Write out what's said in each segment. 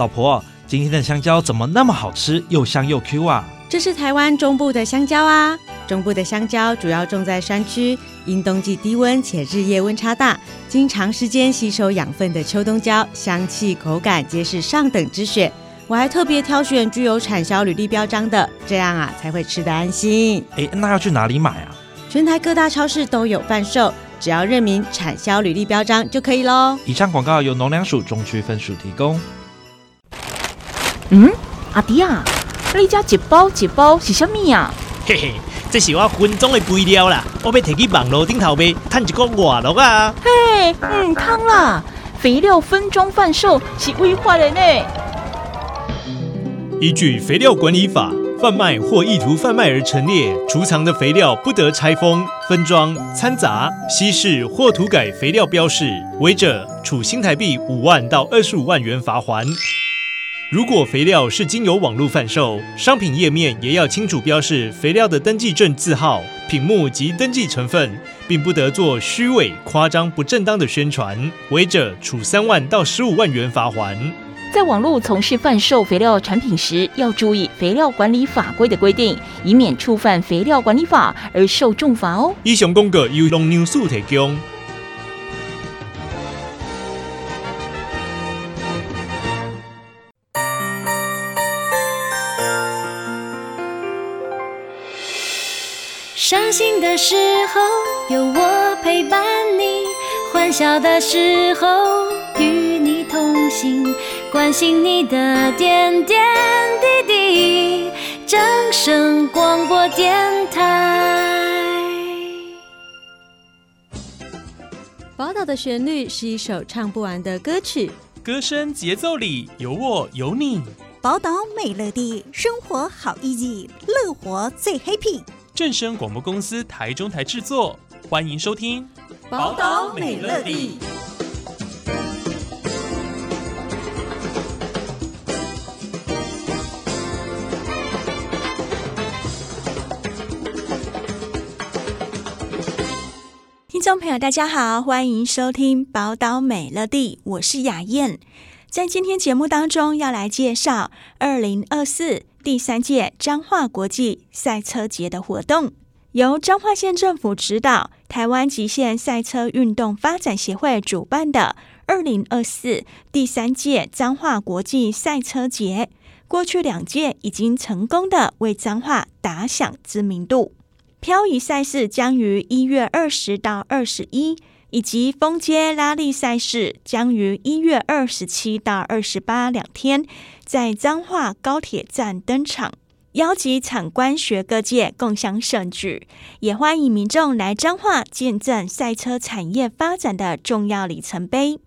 老婆，今天的香蕉怎么那么好吃，又香又 Q 啊？这是台湾中部的香蕉啊。中部的香蕉主要种在山区，因冬季低温且日夜温差大，经长时间吸收养分的秋冬蕉，香气口感皆是上等之选。我还特别挑选具有产销履历标章的，这样啊才会吃得安心。哎，那要去哪里买啊？全台各大超市都有贩售，只要认明产销履历标章就可以喽。以上广告由农粮署中区分署提供。嗯，阿弟啊，你家一包一包是什么呀？嘿嘿。这是我分装的肥料啦，我要提去网络顶头卖，赚一个外乐啊！嘿，嗯，汤啦，肥料分装贩售是违法的呢。依据肥料管理法，贩卖或意图贩卖而陈列、储藏的肥料不得拆封、分装、掺杂、稀释或涂改肥料标示，违者处新台币五万到二十五万元罚锾。如果肥料是经由网络贩售，商品页面也要清楚标示肥料的登记证字号、品目及登记成分，并不得做虚伪、夸张、不正当的宣传，违者处三万到十五万元罚锾。在网络从事贩售肥料产品时，要注意肥料管理法规的规定，以免触犯肥料管理法而受重罚哦。以上公告由农粮署提供。伤心的时候有我陪伴你，欢笑的时候与你同行，关心你的点点滴滴。正声广播电台。宝岛的旋律是一首唱不完的歌曲，歌声节奏里有我有你。宝岛美乐地，生活好 easy，乐活最 happy。正声广播公司台中台制作，欢迎收听《宝岛美乐地》。听众朋友，大家好，欢迎收听《宝岛美乐地》，我是雅燕。在今天节目当中，要来介绍二零二四。第三届彰化国际赛车节的活动，由彰化县政府指导，台湾极限赛车运动发展协会主办的二零二四第三届彰化国际赛车节，过去两届已经成功的为彰化打响知名度。漂移赛事将于一月二十到二十一，以及风街拉力赛事将于一月二十七到二十八两天。在彰化高铁站登场，邀集场官学各界共享盛举，也欢迎民众来彰化见证赛车产业发展的重要里程碑。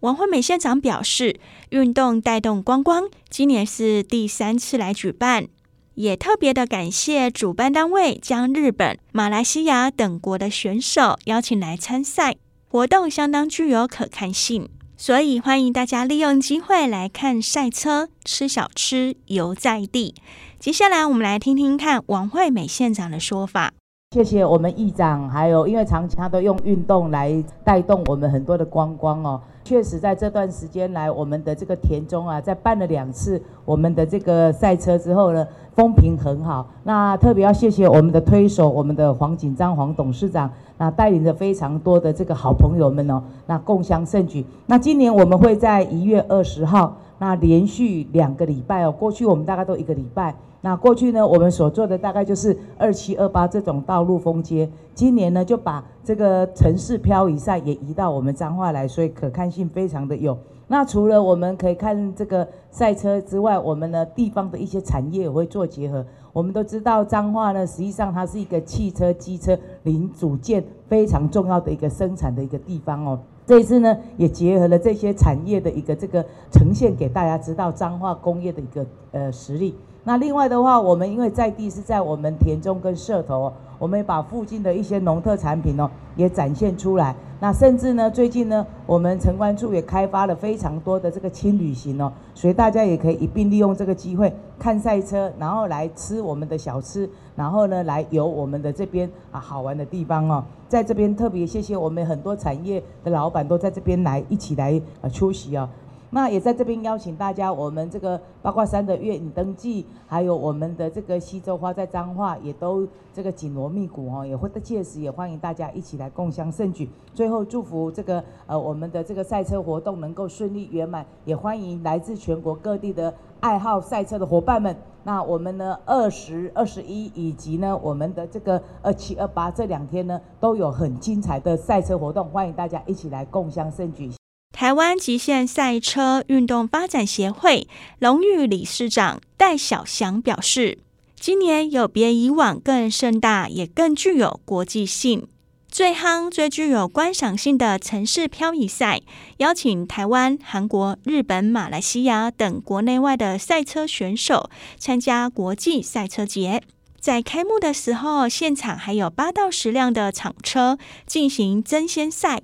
王惠美县长表示，运动带动观光，今年是第三次来举办，也特别的感谢主办单位将日本、马来西亚等国的选手邀请来参赛，活动相当具有可看性。所以欢迎大家利用机会来看赛车、吃小吃、游在地。接下来我们来听听看王惠美县长的说法。谢谢我们议长，还有因为长期他都用运动来带动我们很多的观光哦。确实在这段时间来，我们的这个田中啊，在办了两次我们的这个赛车之后呢，风评很好。那特别要谢谢我们的推手，我们的黄锦章黄董事长。那带领着非常多的这个好朋友们哦，那共襄盛举。那今年我们会在一月二十号，那连续两个礼拜哦。过去我们大概都一个礼拜。那过去呢，我们所做的大概就是二七二八这种道路封街。今年呢，就把这个城市漂移赛也移到我们彰化来，所以可看性非常的有。那除了我们可以看这个赛车之外，我们呢地方的一些产业也会做结合。我们都知道彰化呢，实际上它是一个汽车、机车零组件非常重要的一个生产的一个地方哦。这一次呢，也结合了这些产业的一个这个呈现给大家知道彰化工业的一个呃实力。那另外的话，我们因为在地是在我们田中跟社头，我们也把附近的一些农特产品哦也展现出来。那甚至呢，最近呢，我们城关处也开发了非常多的这个轻旅行哦，所以大家也可以一并利用这个机会看赛车，然后来吃我们的小吃，然后呢来游我们的这边啊好玩的地方哦。在这边特别谢谢我们很多产业的老板都在这边来一起来呃出席哦。那也在这边邀请大家，我们这个八卦山的月影登记，还有我们的这个西州花在彰化，也都这个紧锣密鼓哦，也会届时也欢迎大家一起来共襄盛举。最后祝福这个呃我们的这个赛车活动能够顺利圆满，也欢迎来自全国各地的爱好赛车的伙伴们。那我们呢二十二十一以及呢我们的这个二七二八这两天呢都有很精彩的赛车活动，欢迎大家一起来共襄盛举。台湾极限赛车运动发展协会荣誉理事长戴小祥表示，今年有别以往更盛大，也更具有国际性。最夯、最具有观赏性的城市漂移赛，邀请台湾、韩国、日本、马来西亚等国内外的赛车选手参加国际赛车节。在开幕的时候，现场还有八到十辆的厂车进行争先赛。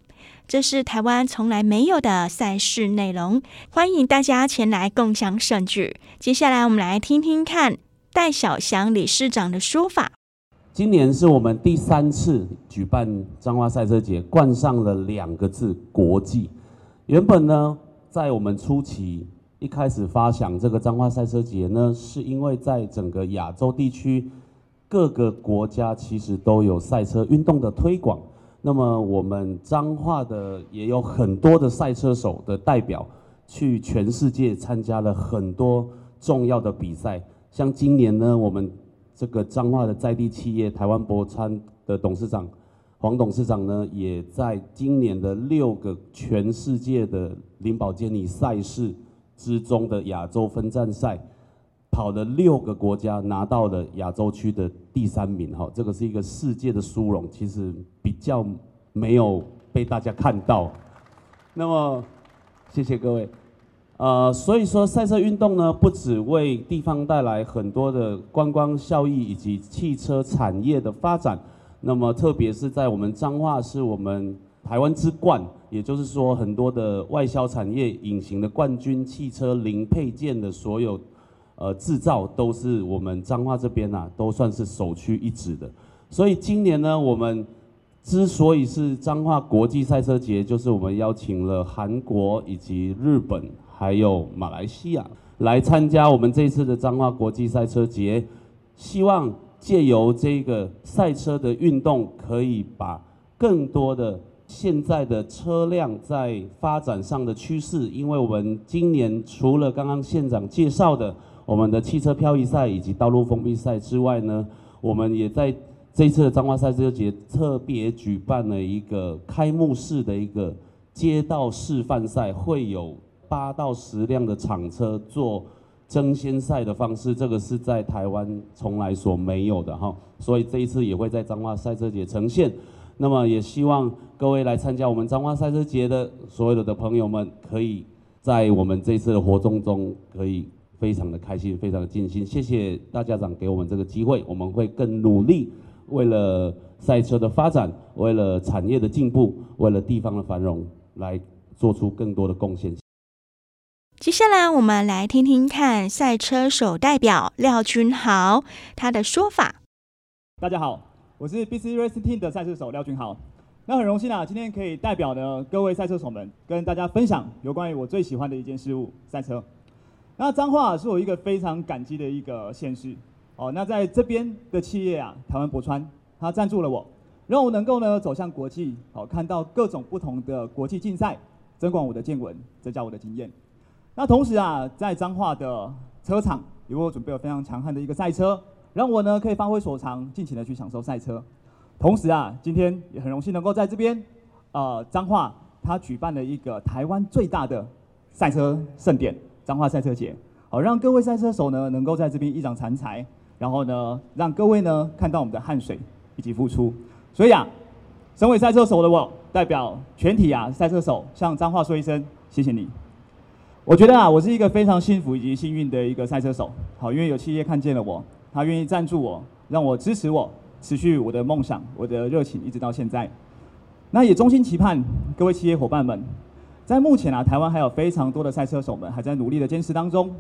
这是台湾从来没有的赛事内容，欢迎大家前来共享盛举。接下来，我们来听听看戴小祥理事长的说法。今年是我们第三次举办彰化赛车节，冠上了两个字“国际”。原本呢，在我们初期一开始发想这个彰化赛车节呢，是因为在整个亚洲地区各个国家其实都有赛车运动的推广。那么我们彰化的也有很多的赛车手的代表去全世界参加了很多重要的比赛，像今年呢，我们这个彰化的在地企业台湾博参的董事长黄董事长呢，也在今年的六个全世界的林宝坚尼赛事之中的亚洲分站赛。跑了六个国家，拿到了亚洲区的第三名，哈，这个是一个世界的殊荣，其实比较没有被大家看到。那么，谢谢各位。呃，所以说赛车运动呢，不只为地方带来很多的观光效益以及汽车产业的发展，那么特别是在我们彰化，是我们台湾之冠，也就是说很多的外销产业隐形的冠军，汽车零配件的所有。呃，制造都是我们彰化这边呐、啊，都算是首屈一指的。所以今年呢，我们之所以是彰化国际赛车节，就是我们邀请了韩国以及日本，还有马来西亚来参加我们这次的彰化国际赛车节，希望借由这个赛车的运动，可以把更多的现在的车辆在发展上的趋势，因为我们今年除了刚刚县长介绍的。我们的汽车漂移赛以及道路封闭赛之外呢，我们也在这次的彰化赛车节特别举办了一个开幕式的一个街道示范赛，会有八到十辆的厂车做争先赛的方式，这个是在台湾从来所没有的哈，所以这一次也会在彰化赛车节呈现。那么也希望各位来参加我们彰化赛车节的所有的朋友们，可以在我们这次的活动中可以。非常的开心，非常的尽心，谢谢大家长给我们这个机会，我们会更努力，为了赛车的发展，为了产业的进步，为了地方的繁荣，来做出更多的贡献。接下来，我们来听听看赛车手代表廖君豪他的说法。大家好，我是 BC Racing Team 的赛车手廖君豪。那很荣幸啊，今天可以代表呢各位赛车手们，跟大家分享有关于我最喜欢的一件事物——赛车。那彰化是我一个非常感激的一个县市，哦，那在这边的企业啊，台湾博川，他赞助了我，让我能够呢走向国际，好看到各种不同的国际竞赛，增广我的见闻，增加我的经验。那同时啊，在彰化的车厂，也为我准备了非常强悍的一个赛车，让我呢可以发挥所长，尽情的去享受赛车。同时啊，今天也很荣幸能够在这边，呃，彰化他举办了一个台湾最大的赛车盛典。彰化赛车节，好，让各位赛车手呢能够在这边一展长才，然后呢，让各位呢看到我们的汗水以及付出。所以啊，身为赛车手的我，代表全体啊赛车手向彰化说一声谢谢你。我觉得啊，我是一个非常幸福以及幸运的一个赛车手。好，因为有企业看见了我，他愿意赞助我，让我支持我，持续我的梦想，我的热情一直到现在。那也衷心期盼各位企业伙伴们。在目前啊，台湾还有非常多的赛车手们还在努力的坚持当中。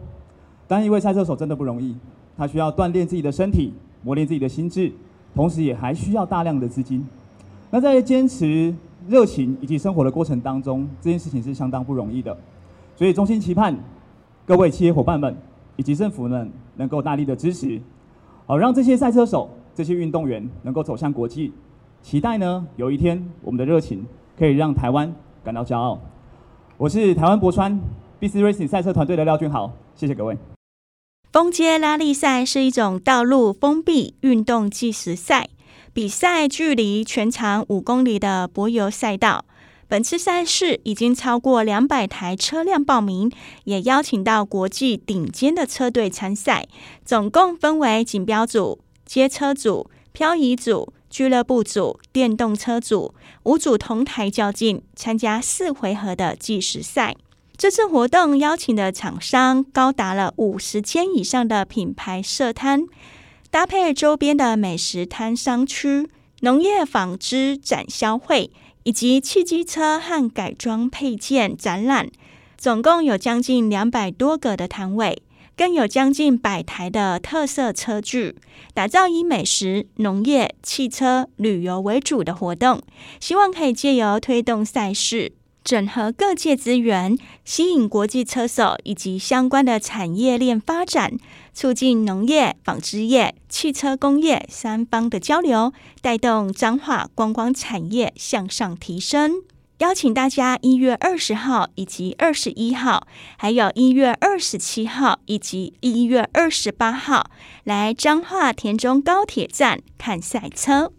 当一位赛车手真的不容易，他需要锻炼自己的身体，磨练自己的心智，同时也还需要大量的资金。那在坚持热情以及生活的过程当中，这件事情是相当不容易的。所以衷心期盼各位企业伙伴们以及政府们能够大力的支持，好让这些赛车手、这些运动员能够走向国际。期待呢，有一天我们的热情可以让台湾感到骄傲。我是台湾博川 BC Racing 赛车团队的廖俊豪，谢谢各位。封街拉力赛是一种道路封闭运动计时赛，比赛距离全长五公里的柏油赛道。本次赛事已经超过两百台车辆报名，也邀请到国际顶尖的车队参赛。总共分为锦标组、街车组、漂移组、俱乐部组、电动车组五组同台较劲，参加四回合的计时赛。这次活动邀请的厂商高达了五十间以上的品牌设摊，搭配周边的美食摊商区、农业纺织展销会。以及汽机车和改装配件展览，总共有将近两百多个的摊位，更有将近百台的特色车具，打造以美食、农业、汽车、旅游为主的活动，希望可以借由推动赛事，整合各界资源，吸引国际车手以及相关的产业链发展，促进农业、纺织业、汽车工业三方的交流，带动彰化观光产业向上提升。邀请大家一月二十号以及二十一号，还有一月二十七号以及一月二十八号，来彰化田中高铁站看赛车。